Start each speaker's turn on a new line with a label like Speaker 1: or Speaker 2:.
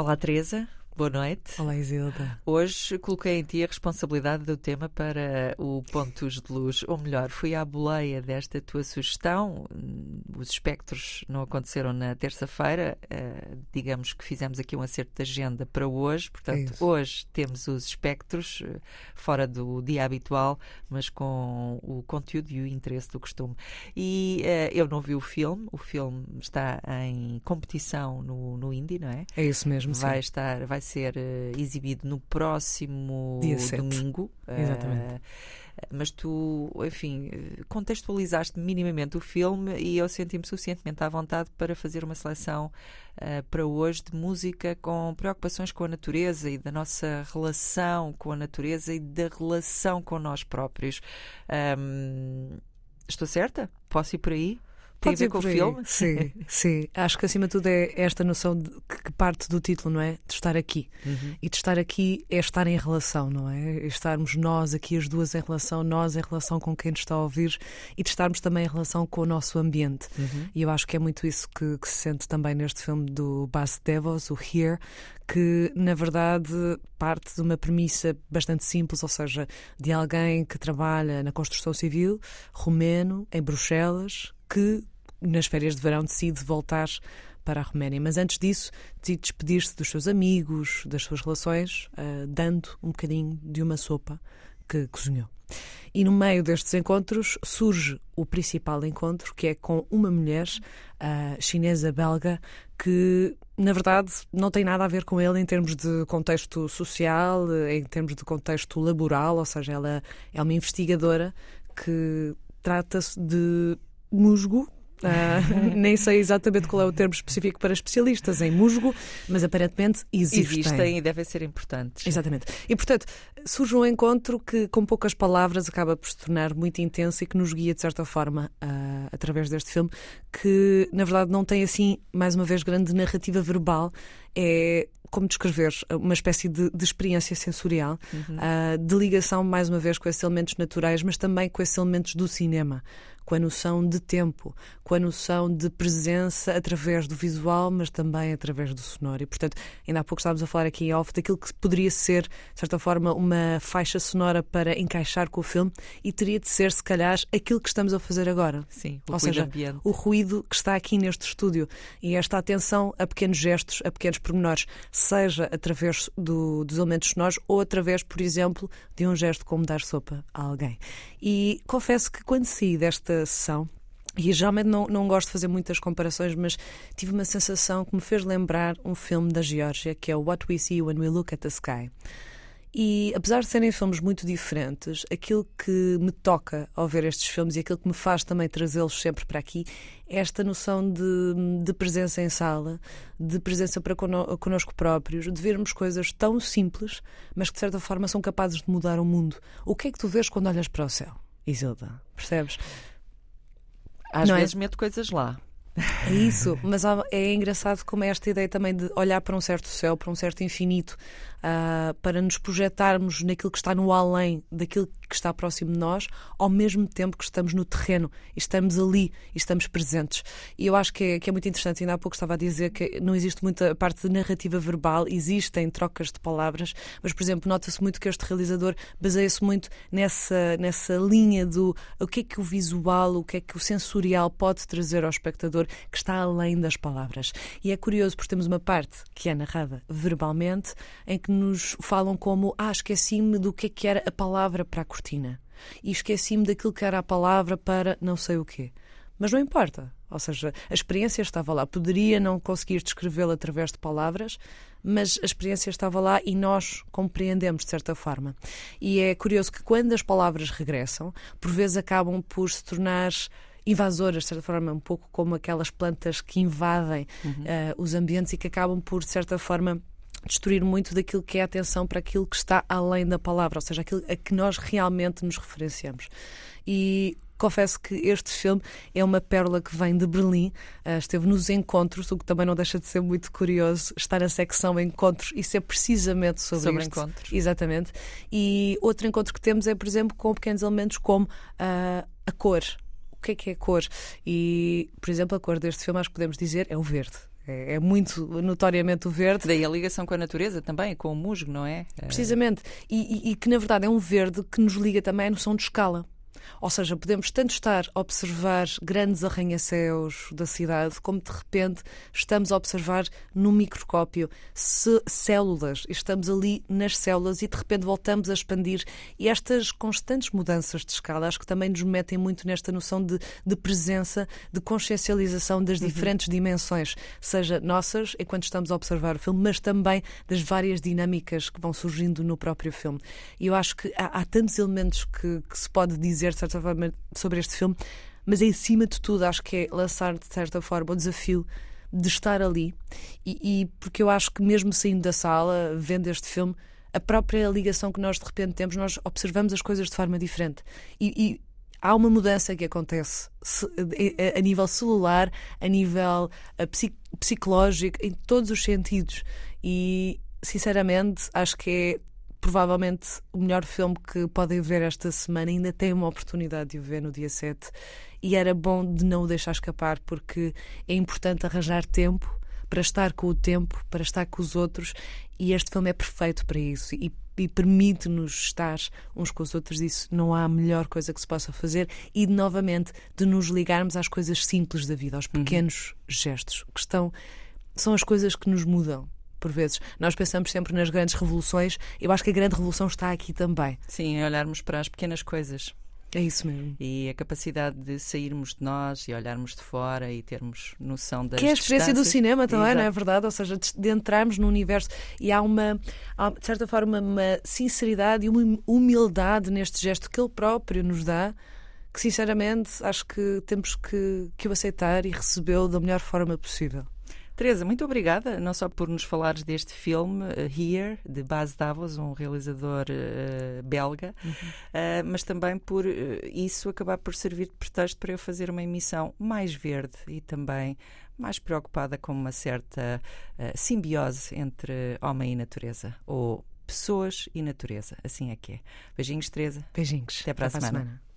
Speaker 1: Olá, Teresa. Boa noite.
Speaker 2: Olá, Isilda.
Speaker 1: Hoje coloquei em ti a responsabilidade do tema para o Pontos de Luz, ou melhor, fui à boleia desta tua sugestão. Os espectros não aconteceram na terça-feira, uh, digamos que fizemos aqui um acerto de agenda para hoje, portanto, é hoje temos os espectros uh, fora do dia habitual, mas com o conteúdo e o interesse do costume. E uh, eu não vi o filme, o filme está em competição no, no Indie, não é?
Speaker 2: É isso mesmo,
Speaker 1: vai
Speaker 2: sim.
Speaker 1: estar, vai ser uh, exibido no próximo domingo.
Speaker 2: Exatamente. Uh,
Speaker 1: mas tu, enfim, contextualizaste minimamente o filme e eu senti-me suficientemente à vontade para fazer uma seleção uh, para hoje de música com preocupações com a natureza e da nossa relação com a natureza e da relação com nós próprios. Um, estou certa? Posso ir por aí? Tem
Speaker 2: Pode
Speaker 1: a ver com o filme?
Speaker 2: Sim, sim. Acho que acima de tudo é esta noção de, que parte do título, não é? De estar aqui.
Speaker 1: Uhum.
Speaker 2: E de estar aqui é estar em relação, não é? Estarmos nós aqui, as duas em relação, nós em relação com quem nos está a ouvir e de estarmos também em relação com o nosso ambiente.
Speaker 1: Uhum.
Speaker 2: E eu acho que é muito isso que, que, se sente também neste filme do Bas Devos, o Here, que na verdade parte de uma premissa bastante simples, ou seja, de alguém que trabalha na construção civil, romeno, em Bruxelas, que nas férias de verão decide voltar para a Roménia. Mas antes disso, decide despedir-se dos seus amigos, das suas relações, uh, dando um bocadinho de uma sopa que cozinhou. E no meio destes encontros surge o principal encontro, que é com uma mulher uh, chinesa belga que, na verdade, não tem nada a ver com ele em termos de contexto social, em termos de contexto laboral, ou seja, ela é uma investigadora que trata-se de musgo, Uh, nem sei exatamente qual é o termo específico para especialistas em musgo, mas aparentemente existem.
Speaker 1: Existem e devem ser importantes.
Speaker 2: Exatamente. E portanto, surge um encontro que, com poucas palavras, acaba por se tornar muito intenso e que nos guia, de certa forma, uh, através deste filme, que na verdade não tem assim, mais uma vez, grande narrativa verbal. É como descrever uma espécie de, de experiência sensorial,
Speaker 1: uhum.
Speaker 2: uh, de ligação, mais uma vez, com esses elementos naturais, mas também com esses elementos do cinema com a noção de tempo, com a noção de presença através do visual, mas também através do sonoro. E, portanto, ainda há pouco estávamos a falar aqui em off daquilo que poderia ser, de certa forma, uma faixa sonora para encaixar com o filme e teria de ser, se calhar, aquilo que estamos a fazer agora.
Speaker 1: Sim, o
Speaker 2: Ou
Speaker 1: ruído
Speaker 2: seja,
Speaker 1: ambiente.
Speaker 2: o ruído que está aqui neste estúdio e esta atenção a pequenos gestos, a pequenos pormenores, seja através do, dos elementos sonoros ou através, por exemplo, de um gesto como dar sopa a alguém. E confesso que quando saí desta sessão, e geralmente não, não gosto de fazer muitas comparações, mas tive uma sensação que me fez lembrar um filme da Geórgia, que é What We See When We Look at the Sky. E apesar de serem filmes muito diferentes, aquilo que me toca ao ver estes filmes e aquilo que me faz também trazê-los sempre para aqui é esta noção de, de presença em sala, de presença para connosco próprios, de vermos coisas tão simples, mas que de certa forma são capazes de mudar o mundo. O que é que tu vês quando olhas para o céu, Isilda? Percebes?
Speaker 1: Às
Speaker 2: Não é?
Speaker 1: vezes meto coisas lá.
Speaker 2: É isso, mas é engraçado como é esta ideia também de olhar para um certo céu, para um certo infinito, uh, para nos projetarmos naquilo que está no além daquilo que está próximo de nós, ao mesmo tempo que estamos no terreno, estamos ali, estamos presentes. E eu acho que é, que é muito interessante, ainda há pouco estava a dizer que não existe muita parte de narrativa verbal, existem trocas de palavras, mas, por exemplo, nota-se muito que este realizador baseia-se muito nessa, nessa linha do o que é que o visual, o que é que o sensorial pode trazer ao espectador que está além das palavras. E é curioso porque temos uma parte que é narrada verbalmente, em que nos falam como ah, esqueci-me do que é que era a palavra para a cortina e esqueci-me daquilo que era a palavra para não sei o quê. Mas não importa. Ou seja, a experiência estava lá. Poderia não conseguir descrevê-la através de palavras, mas a experiência estava lá e nós compreendemos de certa forma. E é curioso que quando as palavras regressam, por vezes acabam por se tornar invasoras, de certa forma, um pouco como aquelas plantas que invadem
Speaker 1: uhum.
Speaker 2: uh, os ambientes e que acabam por, de certa forma, destruir muito daquilo que é a atenção para aquilo que está além da palavra, ou seja, aquilo a que nós realmente nos referenciamos. E confesso que este filme é uma pérola que vem de Berlim, uh, esteve nos encontros, o que também não deixa de ser muito curioso, estar na secção encontros e ser precisamente sobre,
Speaker 1: sobre
Speaker 2: isto.
Speaker 1: encontros.
Speaker 2: Exatamente. E outro encontro que temos é, por exemplo, com pequenos elementos como uh, a cor. O que é que é cor? E, por exemplo, a cor deste filme, acho que podemos dizer, é o verde. É, é, muito notoriamente o verde.
Speaker 1: Daí a ligação com a natureza também, com o musgo, não é?
Speaker 2: Precisamente. E, e, e que na verdade é um verde que nos liga também à noção de escala. Ou seja, podemos tanto estar a observar grandes arranha-céus da cidade, como de repente estamos a observar no microscópio células, estamos ali nas células e de repente voltamos a expandir. E estas constantes mudanças de escala acho que também nos metem muito nesta noção de, de presença, de consciencialização das uhum. diferentes uhum. dimensões, seja nossas enquanto estamos a observar o filme, mas também das várias dinâmicas que vão surgindo no próprio filme. E eu acho que há, há tantos elementos que, que se pode dizer, de certa forma, sobre este filme, mas em cima de tudo acho que é lançar, de certa forma, o desafio de estar ali. E, e, porque eu acho que, mesmo saindo da sala, vendo este filme, a própria ligação que nós de repente temos, nós observamos as coisas de forma diferente. E, e há uma mudança que acontece a nível celular, a nível psicológico, em todos os sentidos. E, sinceramente, acho que é provavelmente o melhor filme que podem ver esta semana. Ainda tem uma oportunidade de o ver no dia 7 e era bom de não o deixar escapar porque é importante arranjar tempo para estar com o tempo, para estar com os outros e este filme é perfeito para isso e, e permite-nos estar uns com os outros. Isso não há melhor coisa que se possa fazer e novamente de nos ligarmos às coisas simples da vida, aos uhum. pequenos uhum. gestos que estão são as coisas que nos mudam por vezes. Nós pensamos sempre nas grandes revoluções, eu acho que a grande revolução está aqui também.
Speaker 1: Sim, é olharmos para as pequenas coisas.
Speaker 2: É isso mesmo.
Speaker 1: E a capacidade de sairmos de nós e olharmos de fora e termos noção das
Speaker 2: Que é a experiência do cinema também, Exato. não é verdade? Ou seja, de, entrarmos no universo. E há uma, há, de certa forma, uma sinceridade e uma humildade neste gesto que ele próprio nos dá, que sinceramente acho que temos que, que o aceitar e recebê-lo da melhor forma possível.
Speaker 1: Teresa, muito obrigada, não só por nos falares deste filme, uh, Here, de Baz Davos, um realizador uh, belga, uhum. uh, mas também por isso acabar por servir de pretexto para eu fazer uma emissão mais verde e também mais preocupada com uma certa simbiose entre homem e natureza, ou pessoas e natureza. Assim é que é. Beijinhos, Teresa.
Speaker 2: Beijinhos.
Speaker 1: Até para Até a semana. semana.